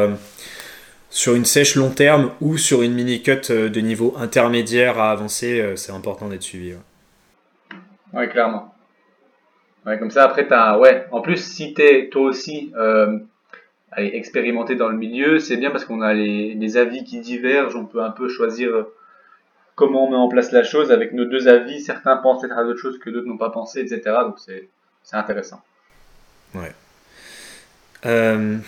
sur une sèche long terme ou sur une mini cut de niveau intermédiaire à avancer, c'est important d'être suivi. ouais clairement. Ouais, comme ça, après, t'as, ouais. En plus, si t'es toi aussi euh, expérimenté dans le milieu, c'est bien parce qu'on a les, avis qui divergent. On peut un peu choisir euh, comment on met en place la chose avec nos deux avis. Certains pensent être à d'autres choses que d'autres n'ont pas pensé, etc. Donc c'est, c'est intéressant. Ouais. Euh,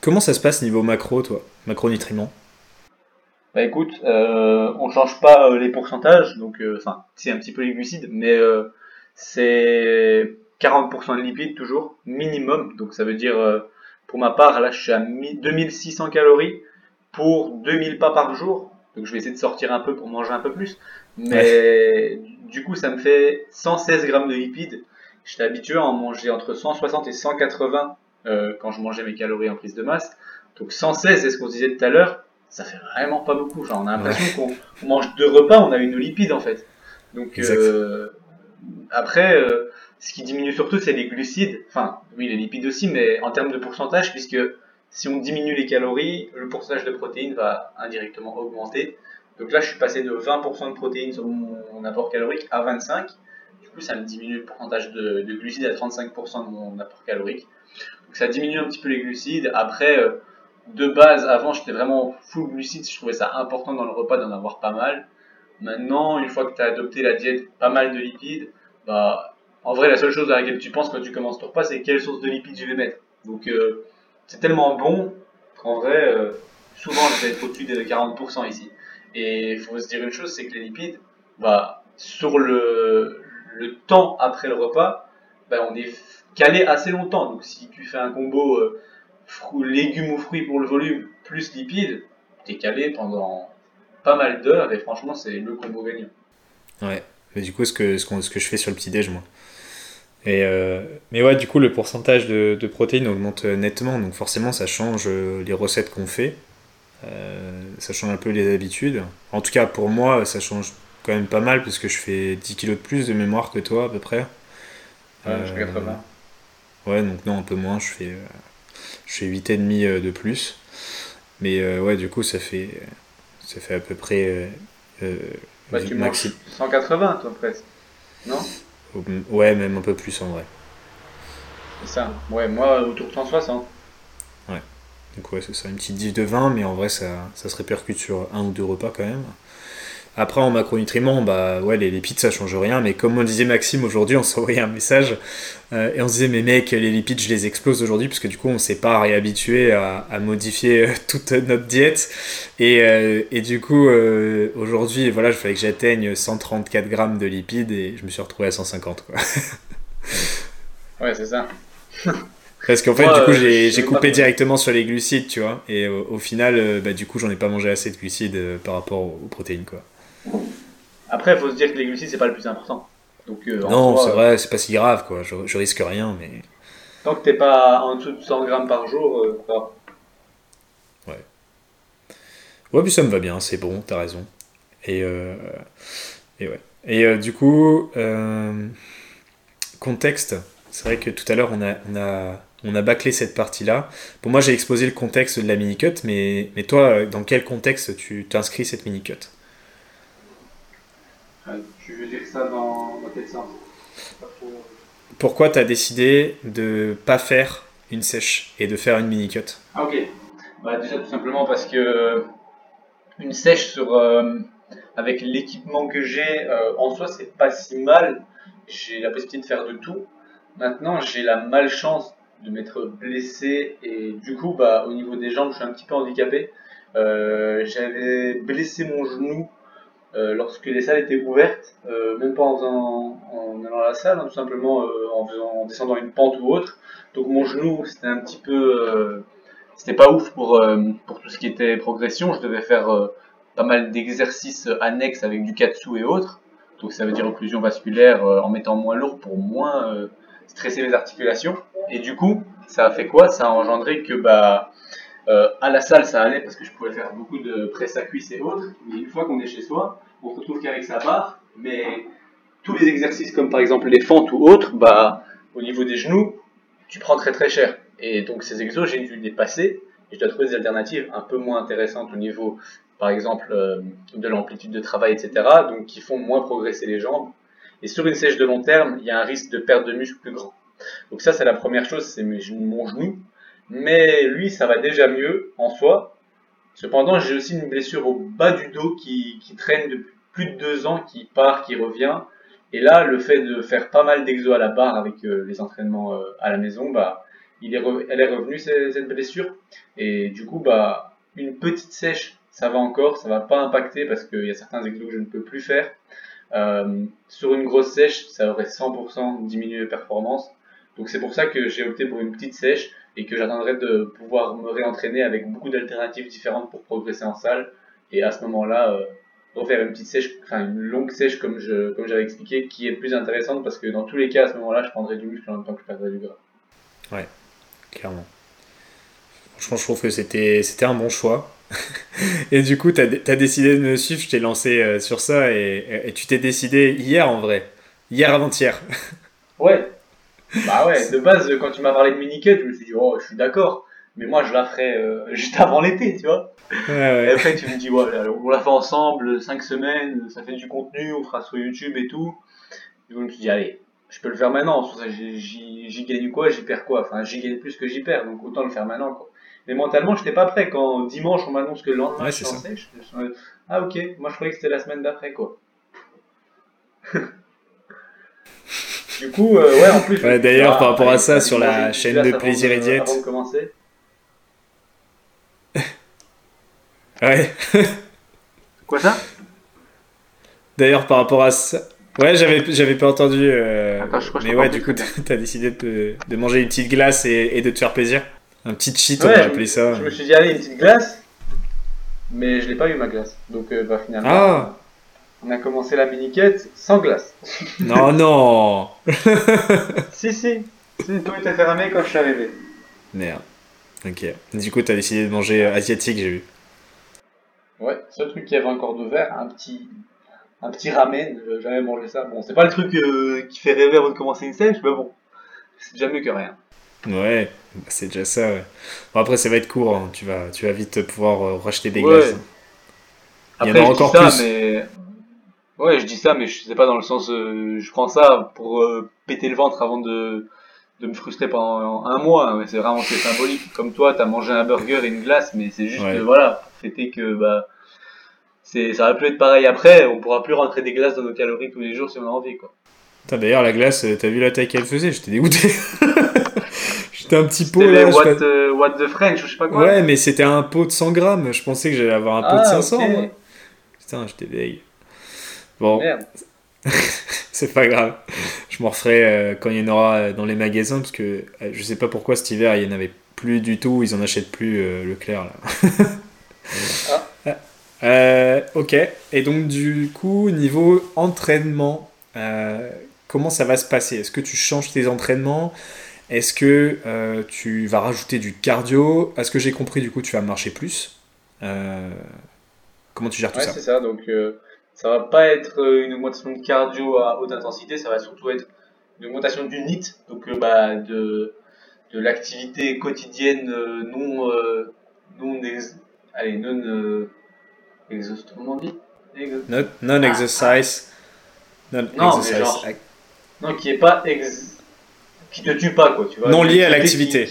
comment ça se passe niveau macro, toi? Macronutriments? Bah écoute, euh, on change pas euh, les pourcentages, donc euh, enfin, c'est un petit peu les glucides, mais c'est 40% de lipides toujours, minimum. Donc ça veut dire, euh, pour ma part, là je suis à 2600 calories pour 2000 pas par jour. Donc je vais essayer de sortir un peu pour manger un peu plus. Mais du coup ça me fait 116 grammes de lipides. J'étais habitué à en manger entre 160 et 180 euh, quand je mangeais mes calories en prise de masse. Donc 116, c'est ce qu'on disait tout à l'heure, ça fait vraiment pas beaucoup. On a l'impression qu'on mange deux repas, on a une lipide en fait. Donc euh, après, ce qui diminue surtout, c'est les glucides. Enfin, oui, les lipides aussi, mais en termes de pourcentage, puisque si on diminue les calories, le pourcentage de protéines va indirectement augmenter. Donc là, je suis passé de 20% de protéines sur mon, apport calorique à 25%. Du coup, ça me diminue le pourcentage de, glucides à 35% de mon apport calorique. Donc ça diminue un petit peu les glucides. Après, euh, de base, avant, j'étais vraiment full glucides. Je trouvais ça important dans le repas d'en avoir pas mal. Maintenant, une fois que tu as adopté la diète, pas mal de lipides, bah, en vrai, la seule chose à laquelle tu penses quand tu commences ton repas, c'est quelle source de lipides je vais mettre. Donc, euh, c'est tellement bon qu'en vrai, euh, souvent, je vais être au-dessus des 40% ici. Et il faut se dire une chose, c'est que les lipides, bah, sur le, temps après le repas, bah, on est calé assez longtemps. Donc, si tu fais un combo euh, légumes ou fruits pour le volume plus lipides, tu es calé pendant pas mal d'heures et franchement, c'est le combo gagnant. Ouais, mais du coup, ce que, ce, ce que je fais sur le petit-déj, moi. Et euh, mais ouais, du coup, le pourcentage de, de, protéines augmente nettement, donc forcément, ça change euh, les recettes qu'on fait. Euh, ça change un peu les habitudes. En tout cas, pour moi, ça change quand même pas mal parce que je fais 10 kilos de plus de mémoire que toi, à peu près. Ouais, je fais 80. Ouais, donc non, un peu moins, je fais, je fais 8,5 de plus. Mais ouais, du coup, ça fait, ça fait à peu près. bah, tu maxi... 180, toi, presque. Non? Ouais, même un peu plus en vrai. C'est ça. Ouais, moi autour de 160. Ouais. Donc ouais, c'est ça, une petite diff de 20, mais en vrai ça, ça se répercute sur un ou deux repas quand même. Après, en macronutriments, bah ouais, les lipides ça change rien, mais comme on disait Maxime aujourd'hui, on s'envoyait un message euh, et on se disait, mais mec, les lipides je les explose aujourd'hui, parce que du coup on s'est pas réhabitué à, à modifier euh, toute notre diète. Et, euh, et du coup, aujourd'hui, voilà, il fallait que j'atteigne 134 grammes de lipides et je me suis retrouvé à 150, quoi. ouais, c'est ça. Parce qu'en fait, du coup, j'ai coupé directement sur les glucides, tu vois. Et au, final, bah, du coup, j'en ai pas mangé assez de glucides par rapport aux protéines, quoi. Après, il faut se dire que les glucides, c'est pas le plus important. Donc, euh, non, c'est vrai, c'est pas si grave, quoi. Je, je, risque rien, mais. Tant que t'es pas en dessous de 100 grammes par jour, euh, Ouais. Ouais, puis ça me va bien, c'est bon, t'as raison. Et, euh, et ouais. Et du coup, contexte, c'est vrai que tout à l'heure, on a, on, a, on a bâclé cette partie-là. Pour moi, j'ai exposé le contexte de la mini-cut, mais, mais toi, dans quel contexte tu t'inscris cette mini-cut? Tu veux dire ça dans, quel sens? Pourquoi tu as décidé de pas faire une sèche et de faire une mini cut ah, Ok. Bah, déjà tout simplement parce que une sèche sur euh, avec l'équipement que j'ai euh, en soi c'est pas si mal. J'ai la possibilité de faire de tout. Maintenant j'ai la malchance de m'être blessé et du coup bah au niveau des jambes je suis un petit peu handicapé. Euh, j'avais blessé mon genou euh, lorsque les salles étaient ouvertes, euh, même pas en, allant à la salle, hein, tout simplement euh, en, en descendant une pente ou autre. Donc mon genou, c'était un petit peu, c'était pas ouf pour pour tout ce qui était progression. Je devais faire pas mal d'exercices annexes avec du katsu et autres. Donc ça veut dire occlusion vasculaire en mettant moins lourd pour moins stresser mes articulations. Et du coup, ça a fait quoi? Ça a engendré que bah euh, à la salle, ça allait parce que je pouvais faire beaucoup de presse à cuisse et autres. Mais une fois qu'on est chez soi, on retrouve qu'avec sa barre. Mais tous les exercices, comme par exemple les fentes ou autres, bah, au niveau des genoux, tu prends très très cher. Et donc ces exos, j'ai dû les passer. Et je dois trouver des alternatives un peu moins intéressantes au niveau, par exemple, euh, de l'amplitude de travail, etc. Donc qui font moins progresser les jambes. Et sur une sèche de long terme, il y a un risque de perte de muscle plus grand. Donc ça, c'est la première chose, c'est mon genou mais lui, ça va déjà mieux en soi. Cependant, j'ai aussi une blessure au bas du dos qui, qui, traîne depuis plus de deux ans, qui part, qui revient. Et là, le fait de faire pas mal d'exo à la barre avec euh, les entraînements euh, à la maison, bah, il est elle est revenue cette blessure. Et du coup, bah, une petite sèche, ça va encore, ça va pas impacter parce qu'il y a certains exos que je ne peux plus faire. Euh, sur une grosse sèche, ça aurait 100% diminué les performances. Donc c'est pour ça que j'ai opté pour une petite sèche et que j'attendrai de pouvoir me réentraîner avec beaucoup d'alternatives différentes pour progresser en salle. Et à ce moment-là, euh, refaire une petite sèche, enfin une longue sèche comme je comme j'avais expliqué, qui est plus intéressante parce que dans tous les cas, à ce moment-là, je prendrai du muscle en même temps que je perdrai du gras. Ouais, clairement. Franchement, je trouve que c'était, c'était un bon choix. et du coup, tu as, décidé de me suivre, je t'ai lancé euh, sur ça et, et tu t'es décidé hier en vrai. Hier avant-hier. ouais, bah ouais, de base, quand tu m'as parlé de mini-cut, je me suis dit, oh, je suis d'accord. mais moi je la ferai euh, juste avant l'été, tu vois. Et après tu me dis, ouais, on la fait ensemble, 5 semaines, ça fait du contenu, on fera sur YouTube et tout. Et je me suis dit, allez, je peux le faire maintenant, j'y gagne quoi, j'y perds quoi, enfin j'y gagne plus que j'y perds, donc autant le faire maintenant quoi. Mais mentalement, je n'étais pas prêt. Quand dimanche, on m'annonce que le lendemain, ouais, je suis je, je, ah ok, moi je croyais que c'était la semaine d'après, quoi. du coup, euh, ouais, en plus. Ouais, D'ailleurs, par rapport à ça, sur la chaîne de Plaisir et Diète. Avant de commencer. ouais. Quoi ça? D'ailleurs, par rapport à ça. Ouais, j'avais, j'avais pas entendu. Euh... Attends, je crois, mais ouais, du coup, t'as décidé de, de, manger une petite glace et, et de te faire plaisir. Un petit cheat, on va appeler ça. Je me suis dit, allez, une petite glace. Mais je l'ai pas eu ma glace. Donc, euh, bah, finalement. Ah. On a commencé la mini-quête sans glace. Non, non Si, si. Si, tout était fermé quand je suis arrivé. Merde. Ok. Du coup, t'as décidé de manger euh, asiatique, j'ai vu. Ouais, seul truc qui avait encore de verre, un petit, un petit ramen, j'ai jamais mangé ça. Bon, c'est pas le truc euh, qui fait rêver avant de commencer une sèche, mais bon, c'est déjà mieux que rien. Ouais, bah, c'est déjà ça. Ouais. Bon, après, ça va être court. Hein. Tu, vas, tu vas vite pouvoir euh, racheter des glaces. Hein. Il y en a encore ça, plus. Mais... Ouais, je dis ça, mais je sais pas dans le sens. Euh, je prends ça pour euh, péter le ventre avant de, de me frustrer pendant un mois. Hein. C'est vraiment symbolique. Comme toi, t'as mangé un burger et une glace, mais c'est juste, voilà, c'était que bah, c'est, ça va plus être pareil après. On pourra plus rentrer des glaces dans nos calories tous les jours si on a envie, quoi. D'ailleurs, la glace, t'as vu la taille qu'elle faisait? J'étais dégoûté. C'était un petit pot là. What, the, what the French, je sais pas quoi. Ouais, mais c'était un pot de 100 grammes. Je pensais que j'allais avoir un pot de 500. Ah, Putain, j'étais vieille. Bon. c'est pas grave. Je m'en referai euh, quand il y en aura euh, dans les magasins parce que euh, je sais pas pourquoi cet hiver il y en avait plus du tout. Ils en achètent plus le clair là. ah. ok. Et donc du coup niveau entraînement, comment ça va se passer? Est-ce que tu changes tes entraînements? Est-ce que euh, tu vas rajouter du cardio? Est-ce que j'ai compris, du coup, tu vas marcher plus? Euh, Comment tu gères tout ouais, ça? c'est ça. Donc, euh, ça va pas être une augmentation de cardio à haute intensité, ça va surtout être une augmentation du NIT, donc bah, de, de l'activité quotidienne non, non, allez, non exhaust, comment on dit? Non exercise. non, exercise. non, qui est pas ex qui te tue pas, quoi, tu vois. Non lié à l'activité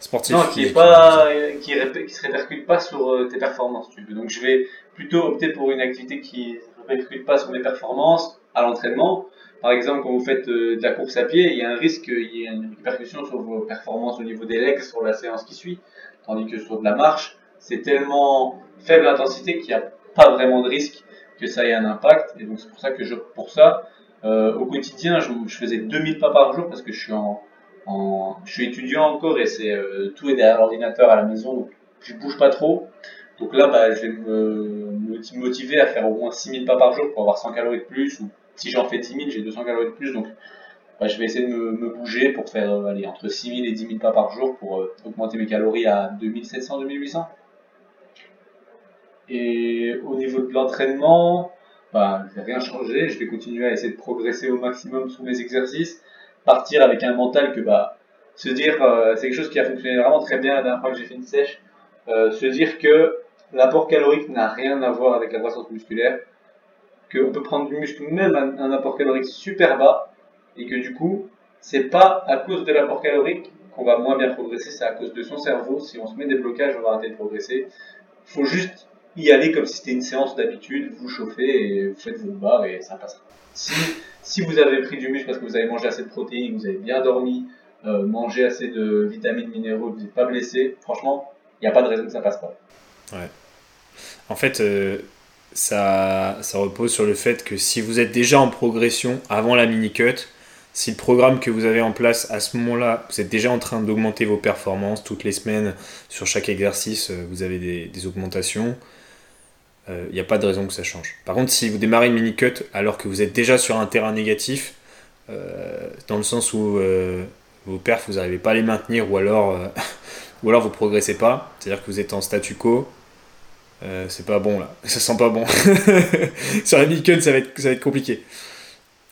sportive. Non, qui est pas, qui, qui se répercute pas sur euh, tes performances, tu veux. Donc je vais plutôt opter pour une activité qui ne répercute pas sur mes performances à l'entraînement. Par exemple, quand vous faites euh, de la course à pied, il y a un risque qu'il y ait une répercussion sur vos performances au niveau des legs sur la séance qui suit. Tandis que sur de la marche, c'est tellement faible intensité qu'il n'y a pas vraiment de risque que ça ait un impact. Et donc c'est pour ça que je, pour ça, euh, au quotidien, je, faisais 2000 pas par jour parce que je suis en, je suis étudiant encore et c'est euh, tout est derrière l'ordinateur à la maison, donc je bouge pas trop. Donc là, bah, je vais me, motiver à faire au moins 6000 pas par jour pour avoir 100 calories de plus. Ou si j'en fais 10 000, j'ai 200 calories de plus. Donc bah, je vais essayer de me, bouger pour faire euh, entre 6000 et 10 000 pas par jour pour augmenter mes calories à 2700, 2800. Et au niveau de l'entraînement, bah, je vais rien changer, je vais continuer à essayer de progresser au maximum sous mes exercices, partir avec un mental que bah, se dire, euh, c'est quelque chose qui a fonctionné vraiment très bien la dernière fois que j'ai fait une sèche, euh, se dire que l'apport calorique n'a rien à voir avec la croissance musculaire, qu'on peut prendre du muscle même à un apport calorique super bas, et que du coup, c'est pas à cause de l'apport calorique qu'on va moins bien progresser, c'est à cause de son cerveau. Si on se met des blocages, on va arrêter de progresser. Faut juste y aller comme si c'était une séance d'habitude, vous chauffez et vous faites vos barres et ça passera. Si, si vous avez pris du muscle parce que vous avez mangé assez de protéines, vous avez bien dormi, euh, mangé assez de vitamines, minéraux, vous n'êtes pas blessé, franchement, il n'y a pas de raison que ça passe pas. En fait, euh, ça, repose sur le fait que si vous êtes déjà en progression avant la mini-cut, si le programme que vous avez en place à ce moment-là, vous êtes déjà en train d'augmenter vos performances toutes les semaines sur chaque exercice, euh, vous avez des, augmentations, il euh, n'y a pas de raison que ça change. Par contre, si vous démarrez une mini-cut alors que vous êtes déjà sur un terrain négatif, dans le sens où vos perfs, vous n'arrivez pas à les maintenir ou alors, ou alors vous progressez pas, c'est-à-dire que vous êtes en statu quo, c'est pas bon là, ça sent pas bon. sur la mini-cut, ça va être, ça va être compliqué.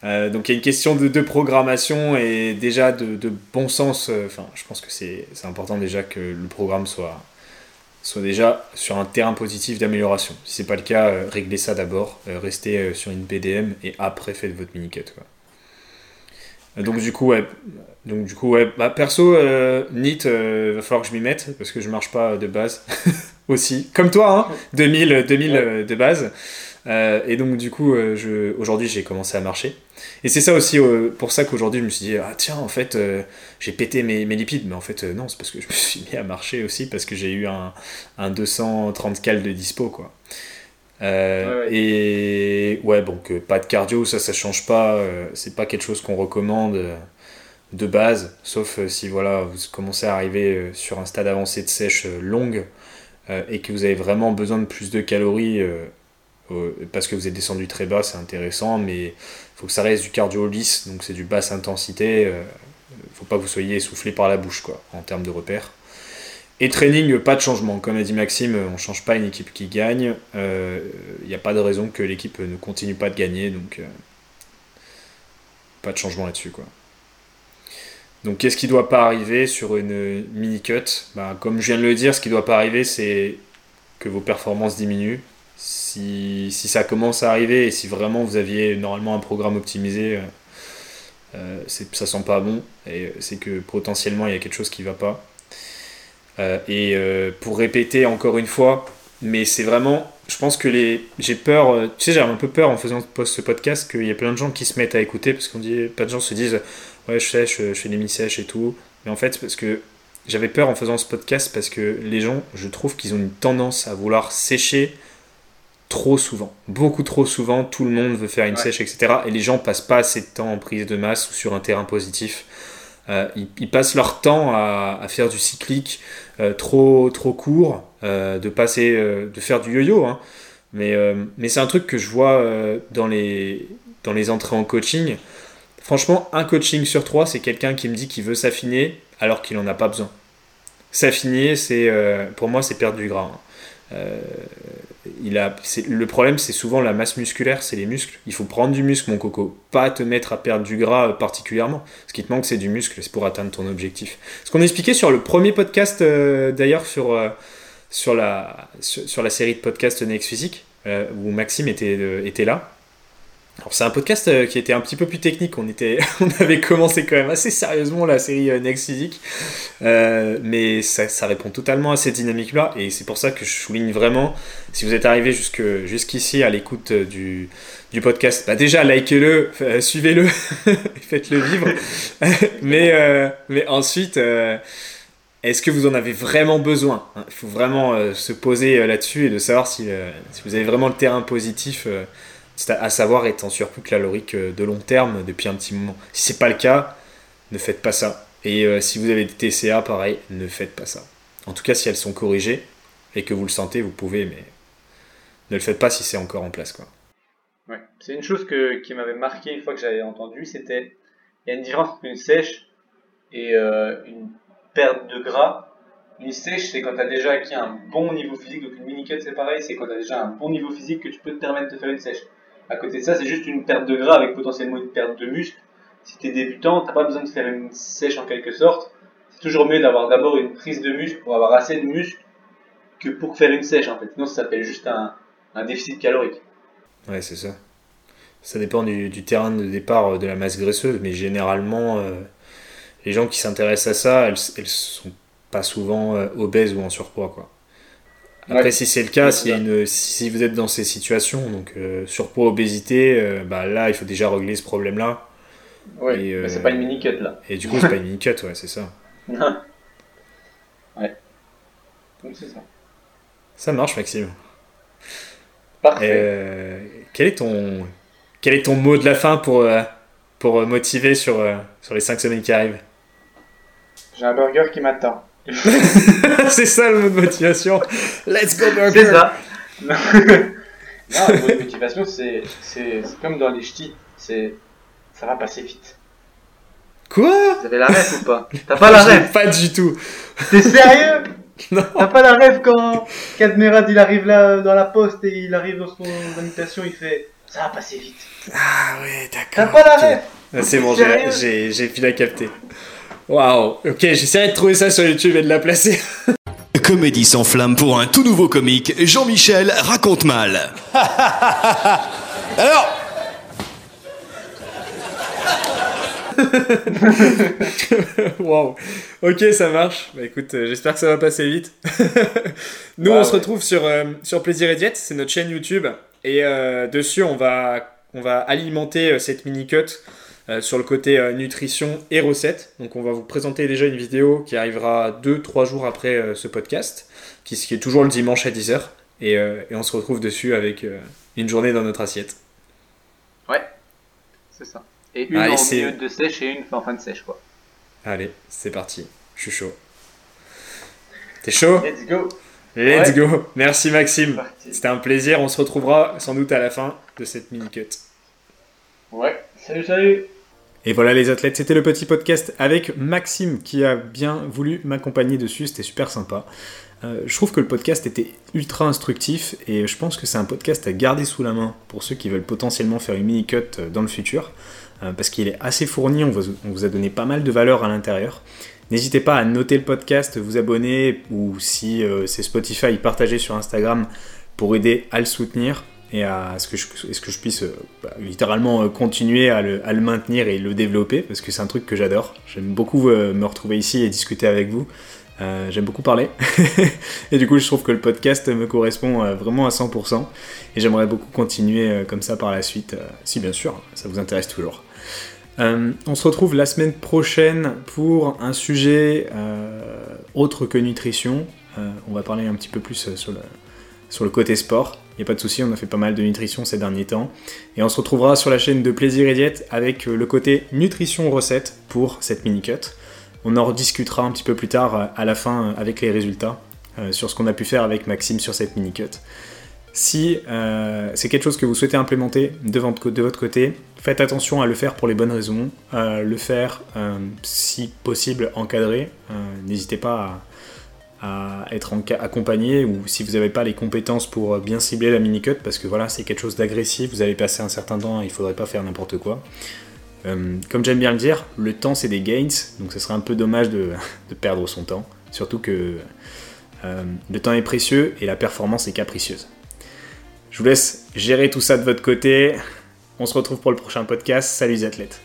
Euh, donc il y a une question de, programmation et déjà de, bon sens. Euh, enfin, je pense que c'est important déjà que le programme soit, soit déjà sur un terrain positif d'amélioration. Si c'est pas le cas, euh, réglez ça d'abord, restez sur une PDM et après faites votre mini-cut. Donc du coup, ouais, donc du coup, ouais, bah, perso, NIT, va falloir que je m'y mette parce que je marche pas de base aussi, comme toi, hein, 2000, 2000 de base. et donc du coup, aujourd'hui j'ai commencé à marcher. Et c'est ça aussi euh, pour ça qu'aujourd'hui je me suis dit, ah tiens, en fait, euh, j'ai pété mes, mes, lipides. Mais en fait, euh, non, c'est parce que je me suis mis à marcher aussi, parce que j'ai eu un, un 230 cal de dispo, quoi. Et ouais, que pas de cardio, ça, ça change pas. c'est pas quelque chose qu'on recommande de base, sauf si voilà, vous commencez à arriver sur un stade avancé de sèche longue et que vous avez vraiment besoin de plus de calories parce que vous êtes descendu très bas, c'est intéressant, mais faut que ça reste du cardio lisse, donc c'est du basse intensité. Euh, faut pas que vous soyez essoufflé par la bouche, quoi, en termes de repères. Et training, pas de changement. Comme a dit Maxime, on change pas une équipe qui gagne. Il euh, n'y a pas de raison que l'équipe ne continue pas de gagner, donc euh, pas de changement là-dessus, quoi. Donc qu'est-ce qui doit pas arriver sur une mini cut? Bah, Comme je viens de le dire, ce qui doit pas arriver, c'est que vos performances diminuent si, ça commence à arriver et si vraiment vous aviez normalement un programme optimisé, euh, euh ça sent pas bon et c'est que potentiellement il y a quelque chose qui va pas. Euh, et euh, pour répéter encore une fois, mais c'est vraiment, je pense que les, j'ai peur, tu sais, j'ai un peu peur en faisant ce podcast qu'il y a plein de gens qui se mettent à écouter parce qu'on dit, pas de gens se disent, ouais, je sèche, je fais des mini-sèches et tout. Mais en fait, parce que j'avais peur en faisant ce podcast parce que les gens, je trouve qu'ils ont une tendance à vouloir sécher trop souvent. Beaucoup trop souvent, tout le monde veut faire une sèche, etc. Et les gens passent pas assez de temps en prise de masse ou sur un terrain positif. Euh, ils, passent leur temps à, faire du cyclique euh, trop, trop court, euh, de, passer, de faire du yo-yo. Hein. Mais, mais c'est un truc que je vois dans, les, dans les entrées en coaching. Franchement, un coaching sur trois, c'est quelqu'un qui me dit qu'il veut s'affiner alors qu'il n'en a pas besoin. S'affiner, c'est, pour moi, c'est perdre du gras. Hein il a, le problème, c'est souvent la masse musculaire, c'est les muscles. Il faut prendre du muscle, mon coco, pas te mettre à perdre du gras particulièrement. Ce qui te manque, c'est du muscle, c'est pour atteindre ton objectif. Ce qu'on expliquait sur le premier podcast, euh, d'ailleurs, sur, euh, sur, la, sur, la série de podcasts Next Physique, euh, où Maxime était, était là. Alors c'est un podcast euh, qui était un petit peu plus technique. On, était, on avait commencé quand même assez sérieusement la série euh, Next euh, mais ça, répond totalement à cette dynamique-là, et c'est pour ça que je souligne vraiment, si vous êtes arrivé jusqu'ici à l'écoute du, du, podcast, bah déjà likez-le, suivez-le, faites-le vivre, mais, mais ensuite... est-ce que vous en avez vraiment besoin Il faut vraiment se poser là-dessus et de savoir si, si, vous avez vraiment le terrain positif à savoir être en surplus calorique euh, de long terme depuis un petit moment. Si c'est pas le cas, ne faites pas ça. Et euh, si vous avez des TCA, pareil, ne faites pas ça. En tout cas, si elles sont corrigées et que vous le sentez, vous pouvez, mais ne le faites pas si c'est encore en place. Quoi. Ouais. C'est une chose que, qui m'avait marqué une fois que j'avais entendu, c'était il y a une différence entre une sèche et euh, une perte de gras. Une sèche, c'est quand tu as déjà acquis un bon niveau physique, donc une mini-cut c'est pareil, c'est quand tu as déjà un bon niveau physique que tu peux te permettre de faire une sèche. À côté de ça, c'est juste une perte de gras avec potentiellement une perte de muscle. Si tu es débutant, tu pas besoin de faire une sèche en quelque sorte. C'est toujours mieux d'avoir d'abord une prise de muscle pour avoir assez de muscle que pour faire une sèche en fait. Sinon, ça s'appelle juste un, déficit calorique. Ouais, c'est ça. Ça dépend du, terrain de départ de la masse graisseuse, mais généralement, euh, les gens qui s'intéressent à ça, elles, elles sont pas souvent euh, obèses ou en surpoids, quoi. Après, si c'est le cas, si, une, si vous êtes dans ces situations, donc euh, surpoids, obésité, euh, bah, là, il faut déjà régler ce problème-là. Oui, mais c'est pas une mini-cut là. Et du coup, c'est pas une mini-cut, ouais, c'est ça. ouais. Donc c'est ça. Ça marche, Maxime. Parfait. quel, est ton, quel est ton mot de la fin pour, pour motiver sur, sur les 5 semaines qui arrivent? J'ai un burger qui m'attend. c'est ça le mot de motivation. Let's go burger. C'est ça. non, le mot de motivation, c'est, c'est, comme dans les ch'tis. C'est, ça va passer vite. Quoi? Vous avez la rêve ou pas? T'as pas la rêve Pas du tout. T'es sérieux? Non. T'as pas la rêve quand Cadmerad il arrive là dans la poste et il arrive dans son invitation, il fait Ça va passer vite. Ah ouais, d'accord. T'as pas la rêve Ah, C'est bon, Sérieux? j'ai j'ai pu la capter. Waouh, ok, j'essaierai de trouver ça sur YouTube et de la placer. Comédie sans flamme pour un tout nouveau comique, Jean-Michel raconte mal. Alors Waouh. Ok, ça marche. Bah écoute, euh, j'espère que ça va passer vite. Nous, Ouais, on se retrouve sur, euh, sur Plaisir et Diète, c'est notre chaîne YouTube. Et euh, dessus, on va, on va alimenter euh, cette mini-cut euh, sur le côté euh, nutrition et recettes. Donc, on va vous présenter déjà une vidéo qui arrivera 2-3 jours après euh, ce podcast, qui, qui est toujours le dimanche à 10h. Et, et on se retrouve dessus avec une journée dans notre assiette. C'est ça. Et une Allez, en c'est- milieu de sèche et une en fin de sèche, quoi. Allez, c'est parti. Je suis chaud. T'es chaud? Let's go Let's Ouais. go Merci Maxime. C'était un plaisir. On se retrouvera sans doute à la fin de cette mini-cut. Ouais. Salut, salut Et voilà les athlètes, c'était le petit podcast avec Maxime qui a bien voulu m'accompagner dessus, c'était super sympa. Euh, je trouve que le podcast était ultra instructif et je pense que c'est un podcast à garder sous la main pour ceux qui veulent potentiellement faire une mini-cut euh, dans le futur, euh, parce qu'il est assez fourni, on vous, a donné pas mal de valeur à l'intérieur. N'hésitez pas à noter le podcast, vous abonner ou si c'est Spotify, partager sur Instagram pour aider à le soutenir et à ce que je, que je puisse euh, bah, littéralement euh, continuer à le, maintenir et le développer parce que c'est un truc que j'adore. J'aime beaucoup euh, me retrouver ici et discuter avec vous. J'aime beaucoup parler et du coup je trouve que le podcast me correspond vraiment à 100% et j'aimerais beaucoup continuer comme ça par la suite, si bien sûr ça vous intéresse toujours. On se retrouve la semaine prochaine pour un sujet autre que nutrition. On va parler un petit peu plus sur le côté sport. Il a pas de souci, on a fait pas mal de nutrition ces derniers temps. Et on se retrouvera sur la chaîne de Plaisir et Diète avec euh, le côté nutrition recette pour cette mini-cut. On en rediscutera un petit peu plus tard euh, à la fin euh, avec les résultats sur ce qu'on a pu faire avec Maxime sur cette mini-cut. Si c'est quelque chose que vous souhaitez implémenter de votre, côté, faites attention à le faire pour les bonnes raisons, le faire si possible encadré. N'hésitez pas à, être accompagné ou si vous n'avez pas les compétences pour bien cibler la mini-cut, parce que voilà, c'est quelque chose d'agressif, vous allez passer un certain temps il faudrait pas faire n'importe quoi. Euh, comme j'aime bien le dire, le temps c'est des gains, donc ce serait un peu dommage de, de perdre son temps, surtout que euh, le temps est précieux et la performance est capricieuse. Je vous laisse gérer tout ça de votre côté. On se retrouve pour le prochain podcast. Salut les athlètes.